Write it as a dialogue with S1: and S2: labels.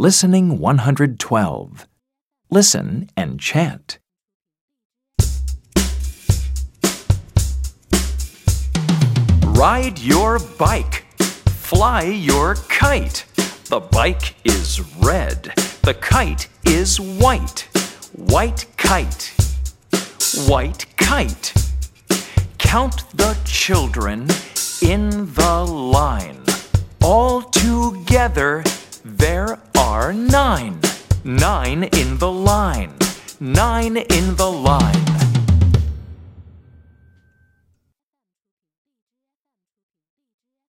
S1: Listening 112. Listen and chant. Ride your bike. Fly your kite. The bike is red. The kite is white. White kite. White kite. Count the children in the line. All together, there are nine. Nine in the line. Nine in the line.